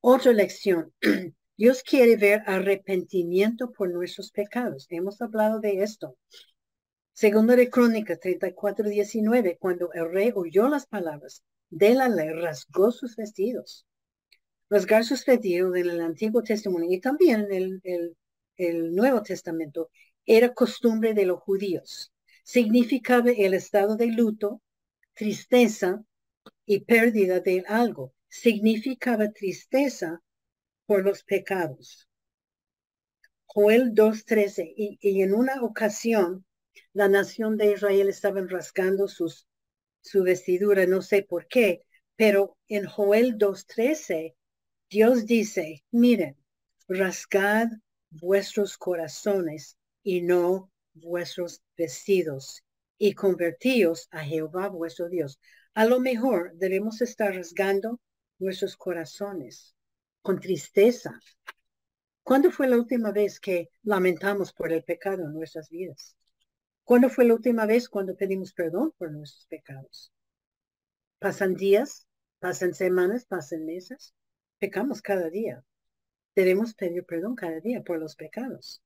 Otra lección. Dios quiere ver arrepentimiento por nuestros pecados. Hemos hablado de esto. Segundo de Crónicas 34, 19, cuando el rey oyó las palabras de la ley, rasgó sus vestidos. Rasgar sus vestidos en el Antiguo Testamento y también en el, el Nuevo Testamento era costumbre de los judíos. Significaba el estado de luto, tristeza y pérdida de algo significaba tristeza por los pecados. Joel 2.13, y, y en una ocasión la nación de Israel estaba rasgando sus, su vestidura, no sé por qué, pero en Joel 2.13 Dios dice, miren, rasgad vuestros corazones y no vuestros vestidos y convertíos a Jehová vuestro Dios. A lo mejor debemos estar rasgando nuestros corazones con tristeza. ¿Cuándo fue la última vez que lamentamos por el pecado en nuestras vidas? ¿Cuándo fue la última vez cuando pedimos perdón por nuestros pecados? Pasan días, pasan semanas, pasan meses. Pecamos cada día. Debemos pedir perdón cada día por los pecados.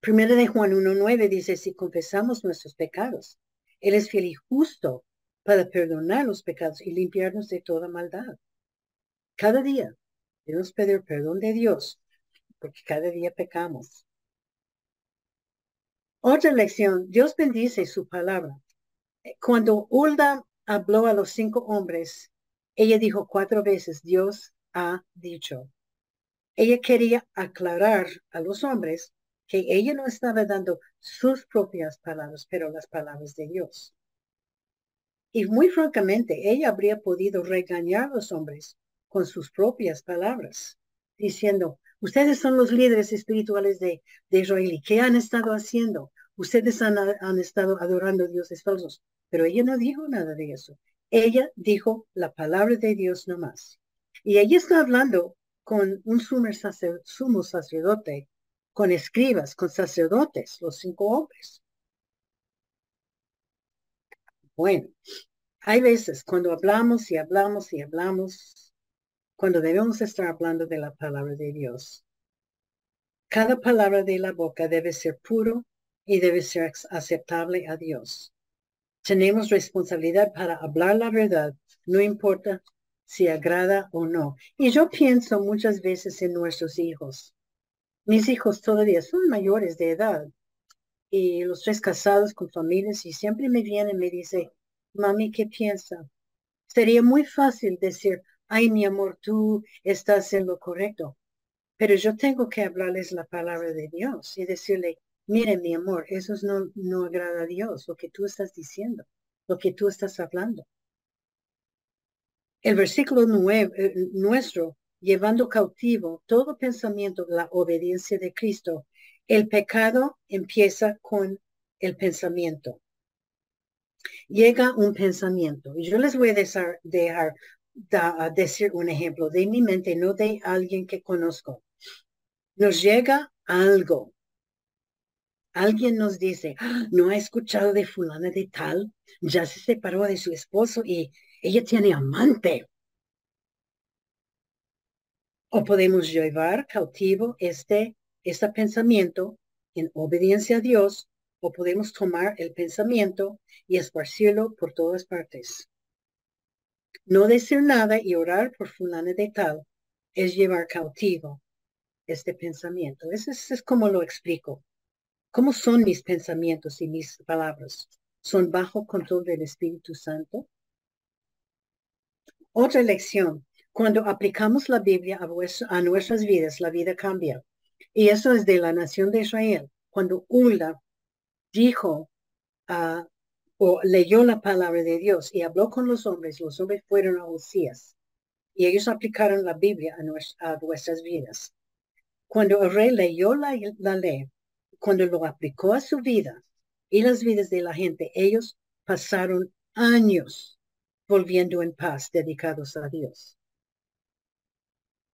Primera de Juan 1.9 dice, si confesamos nuestros pecados, Él es fiel y justo para perdonar los pecados y limpiarnos de toda maldad. Cada día debemos pedir perdón de Dios, porque cada día pecamos. Otra lección, Dios bendice su palabra. Cuando Hulda habló a los cinco hombres, Ella dijo cuatro veces, Dios ha dicho. Ella quería aclarar a los hombres que ella no estaba dando sus propias palabras, pero las palabras de Dios. Y muy francamente, ella habría podido regañar a los hombres con sus propias palabras, diciendo, ustedes son los líderes espirituales de, de Israel ¿qué han estado haciendo? Ustedes han, estado adorando dioses falsos. Pero ella no dijo nada de eso. Ella dijo la palabra de Dios nomás. Y ella está hablando con un sumo sacerdote, con escribas, con sacerdotes, los cinco hombres. Bueno, hay veces cuando hablamos y hablamos y hablamos, cuando debemos estar hablando de la palabra de Dios. Cada palabra de la boca debe ser puro y debe ser aceptable a Dios. Tenemos responsabilidad para hablar la verdad, no importa si agrada o no. Y yo pienso muchas veces en nuestros hijos. Mis hijos todavía son mayores de edad y los tres casados con familias y siempre me vienen y me dice, mami, ¿qué piensa? Sería muy fácil decir, ay, mi amor, tú estás en lo correcto. Pero yo tengo que hablarles la palabra de Dios y decirle, Mire, mi amor, eso no, no agrada a Dios, lo que tú estás diciendo, lo que tú estás hablando. El versículo nueve, eh, nuestro, llevando cautivo todo pensamiento, la obediencia de Cristo. El pecado empieza con el pensamiento. Llega un pensamiento. Y yo les voy a dejar decir un ejemplo de mi mente, no de alguien que conozco. Nos llega algo alguien nos dice, ah, no ha escuchado de fulana de tal, ya se separó de su esposo y ella tiene amante. O podemos llevar cautivo este, este pensamiento en obediencia a Dios, o podemos tomar el pensamiento y esparcirlo por todas partes. No decir nada y orar por fulana de tal es llevar cautivo este pensamiento. Eso es como lo explico. ¿Cómo son mis pensamientos y mis palabras? ¿Son bajo control del Espíritu Santo? Otra lección. Cuando aplicamos la Biblia a, nuestras vidas, la vida cambia. Y eso es de la nación de Israel. Cuando Ulda dijo ah, o leyó la palabra de Dios y habló con los hombres, los hombres fueron a Osías y ellos aplicaron la Biblia a, nuestras vidas. Cuando el rey leyó la ley, cuando lo aplicó a su vida y las vidas de la gente, ellos pasaron años volviendo en paz, dedicados a Dios.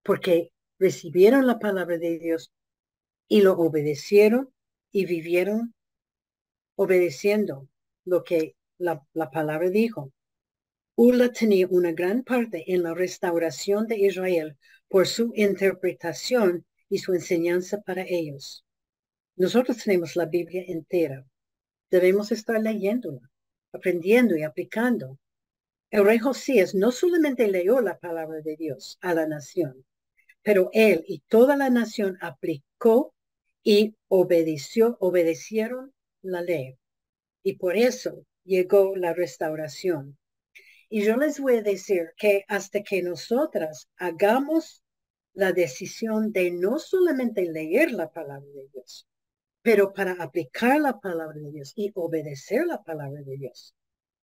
Porque recibieron la palabra de Dios y lo obedecieron y vivieron obedeciendo lo que la, la palabra dijo. Ula tenía una gran parte en la restauración de Israel por su interpretación y su enseñanza para ellos. Nosotros tenemos la Biblia entera. Debemos estar leyéndola, aprendiendo y aplicando. El rey Josías no solamente leyó la palabra de Dios a la nación, pero él y toda la nación aplicó y obedeció, obedecieron la ley. Y por eso llegó la restauración. Y yo les voy a decir que hasta que nosotras hagamos la decisión de no solamente leer la palabra de Dios, pero para aplicar la palabra de Dios y obedecer la palabra de Dios,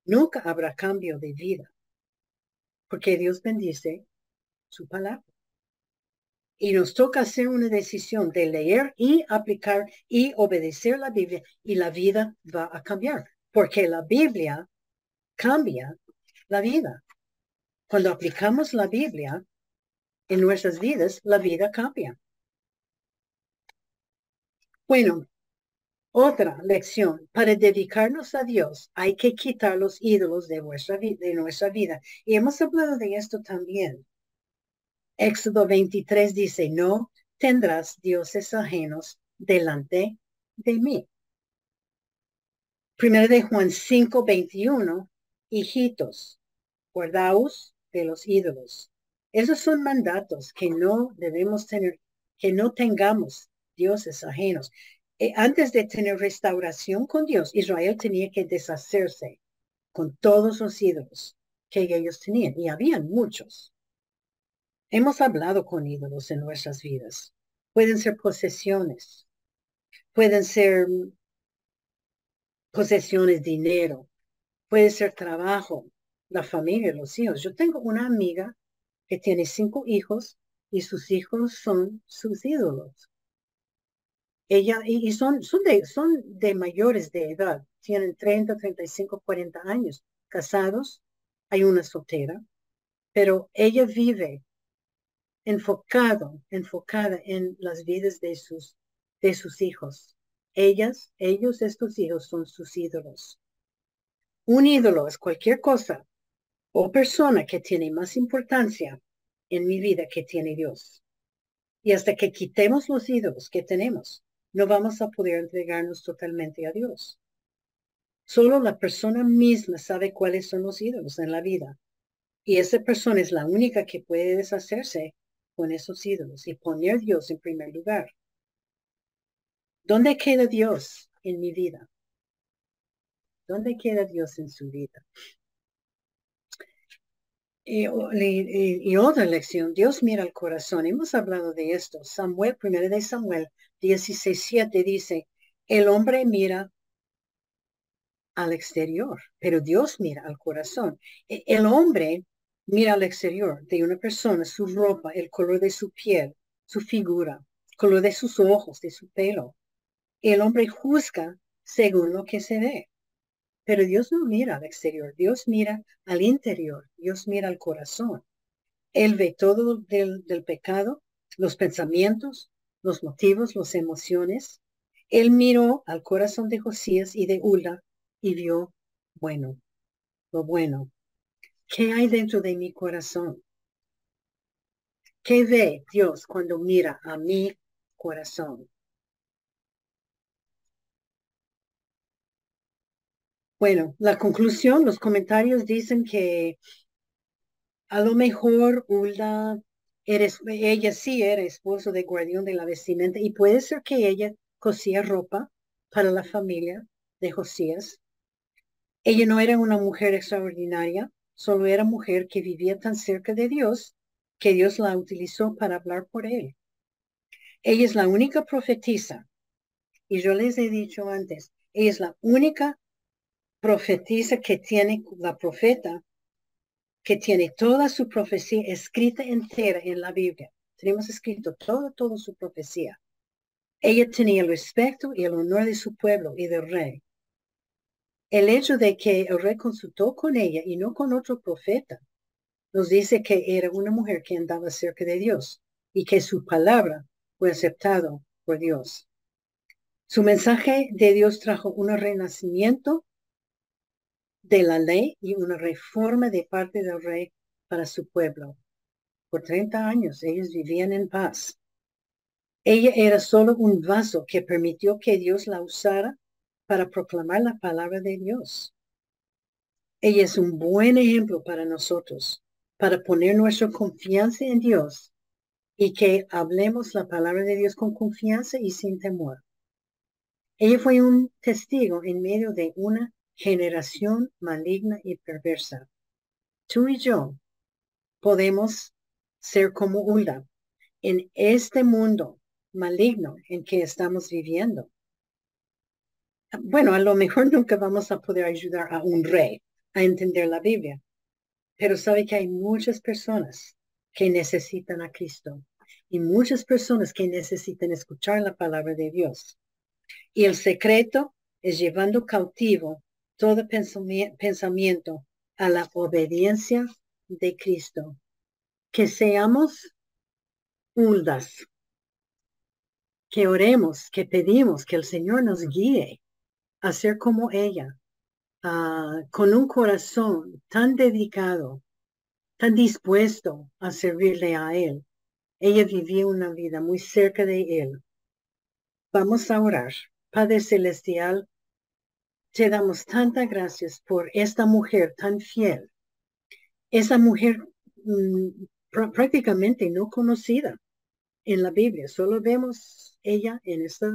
nunca habrá cambio de vida. Porque Dios bendice su palabra. Y nos toca hacer una decisión de leer y aplicar y obedecer la Biblia y la vida va a cambiar. Porque la Biblia cambia la vida. Cuando aplicamos la Biblia en nuestras vidas, la vida cambia. Bueno, otra lección, para dedicarnos a Dios hay que quitar los ídolos de, nuestra, de nuestra vida. Y hemos hablado de esto también. Éxodo 23 dice, no tendrás dioses ajenos delante de mí. Primero de Juan 5, 21, hijitos, guardaos de los ídolos. Esos son mandatos que no debemos tener, que no tengamos dioses ajenos. Eh, antes de tener restauración con Dios, Israel tenía que deshacerse con todos los ídolos. que ellos tenían, y habían muchos. Hemos hablado con ídolos en nuestras vidas. Pueden ser posesiones, pueden ser posesiones, dinero, puede ser trabajo, la familia, los hijos. Yo tengo una amiga que tiene cinco hijos y sus hijos son sus ídolos. Ella, y, son, son, de, son de mayores de edad, tienen 30, 35, 40 años, casados, hay una soltera, pero ella vive enfocado, enfocada en las vidas de sus, de sus hijos. Ellas, ellos, estos hijos son sus ídolos. Un ídolo es cualquier cosa o persona que tiene más importancia en mi vida que tiene Dios. Y hasta que quitemos los ídolos que tenemos, no vamos a poder entregarnos totalmente a Dios. Solo la persona misma sabe cuáles son los ídolos en la vida. Y esa persona es la única que puede deshacerse con esos ídolos y poner Dios en primer lugar. ¿Dónde queda Dios en mi vida? ¿Dónde queda Dios en su vida? Y, otra lección, Dios mira el corazón. Hemos hablado de esto. Samuel, primero de Samuel 16.7 dice, el hombre mira al exterior, pero Dios mira al corazón. E, el hombre mira al exterior de una persona, su ropa, el color de su piel, su figura, el color de sus ojos, de su pelo. El hombre juzga según lo que se ve. Pero Dios no mira al exterior, Dios mira al interior, Dios mira al corazón. Él ve todo del, del pecado, los pensamientos, los motivos, las emociones. Él miró al corazón de Josías y de Ula y vio, bueno, lo bueno. ¿Qué hay dentro de mi corazón? ¿Qué ve Dios cuando mira a mi corazón? Bueno, la conclusión, los comentarios dicen que a lo mejor Ulda, eres, ella sí era esposo de guardián de la vestimenta y puede ser que ella cosía ropa para la familia de Josías. Ella no era una mujer extraordinaria, solo era mujer que vivía tan cerca de Dios que Dios la utilizó para hablar por él. Ella es la única profetisa. Y yo les he dicho antes, ella es la única profetiza que tiene la profeta, que tiene toda su profecía escrita entera en la Biblia. Tenemos escrito todo, toda su profecía. Ella tenía el respeto y el honor de su pueblo y del rey. El hecho de que el rey consultó con ella y no con otro profeta, nos dice que era una mujer que andaba cerca de Dios y que su palabra fue aceptado por Dios. Su mensaje de Dios trajo un renacimiento de la ley y una reforma de parte del rey para su pueblo. Por 30 años ellos vivían en paz. Ella era solo un vaso que permitió que Dios la usara para proclamar la palabra de Dios. Ella es un buen ejemplo para nosotros, para poner nuestra confianza en Dios y que hablemos la palabra de Dios con confianza y sin temor. Ella fue un testigo en medio de una generación maligna y perversa. Tú y yo podemos ser como Hulda en este mundo maligno en que estamos viviendo. Bueno, a lo mejor nunca vamos a poder ayudar a un rey a entender la Biblia, pero sabe que hay muchas personas que necesitan a Cristo y muchas personas que necesitan escuchar la palabra de Dios. Y el secreto es llevando cautivo todo pensamiento a la obediencia de Cristo. Que seamos huldas, que oremos, que pedimos que el Señor nos guíe a ser como ella, con un corazón tan dedicado, tan dispuesto a servirle a Él. Ella vivía una vida muy cerca de Él. Vamos a orar. Padre Celestial, te damos tantas gracias por esta mujer tan fiel. Esa mujer mm, prácticamente no conocida en la Biblia. Solo vemos ella en esta,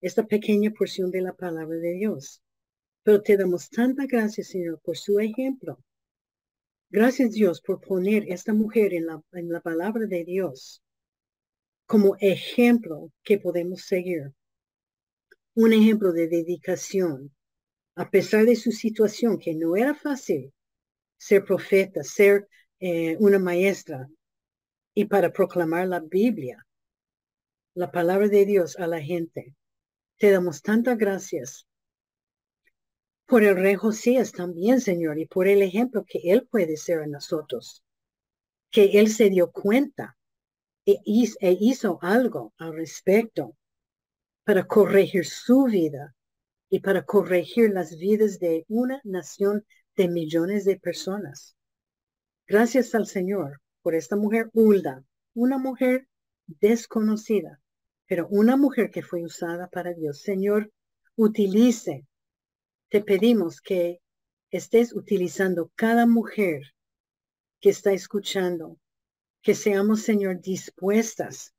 esta pequeña porción de la palabra de Dios. Pero te damos tanta gracias, Señor, por su ejemplo. Gracias Dios por poner esta mujer en la, en la palabra de Dios como ejemplo que podemos seguir. Un ejemplo de dedicación, a pesar de su situación, que no era fácil ser profeta, ser eh, una maestra y para proclamar la Biblia, la palabra de Dios a la gente. Te damos tantas gracias por el rey Josías también, Señor, y por el ejemplo que él puede ser en nosotros, que él se dio cuenta e, e hizo algo al respecto para corregir su vida y para corregir las vidas de una nación de millones de personas. Gracias al Señor por esta mujer Hulda, una mujer desconocida, pero una mujer que fue usada para Dios. Señor, utilice, te pedimos que estés utilizando cada mujer que está escuchando, que seamos, Señor, dispuestas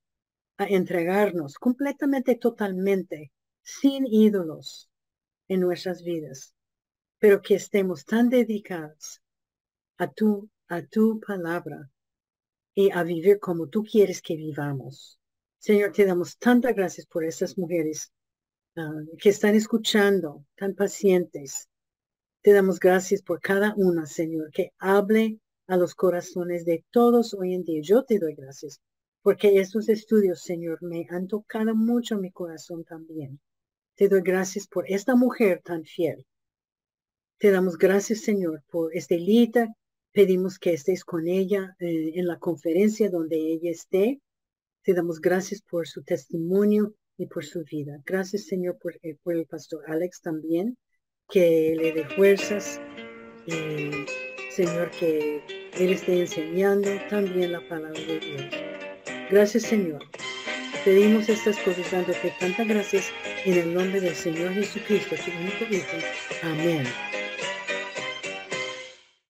a entregarnos completamente, totalmente, sin ídolos en nuestras vidas, pero que estemos tan dedicados a tu, a tu palabra y a vivir como tú quieres que vivamos. Señor, te damos tantas gracias por esas mujeres ah, que están escuchando, tan pacientes. Te damos gracias por cada una, Señor, que hable a los corazones de todos hoy en día. Yo te doy gracias porque estos estudios, Señor, me han tocado mucho mi corazón también. Te doy gracias por esta mujer tan fiel. Te damos gracias, Señor, por Estelita. Pedimos que estés con ella eh, en la conferencia donde ella esté. Te damos gracias por su testimonio y por su vida. Gracias, Señor, por, eh, por el pastor Alex también, que le dé fuerzas. y Señor, que Él esté enseñando también la palabra de Dios. Gracias, Señor. Pedimos estas cosas dándote tantas gracias en el nombre del Señor Jesucristo, su único Hijo. Amén.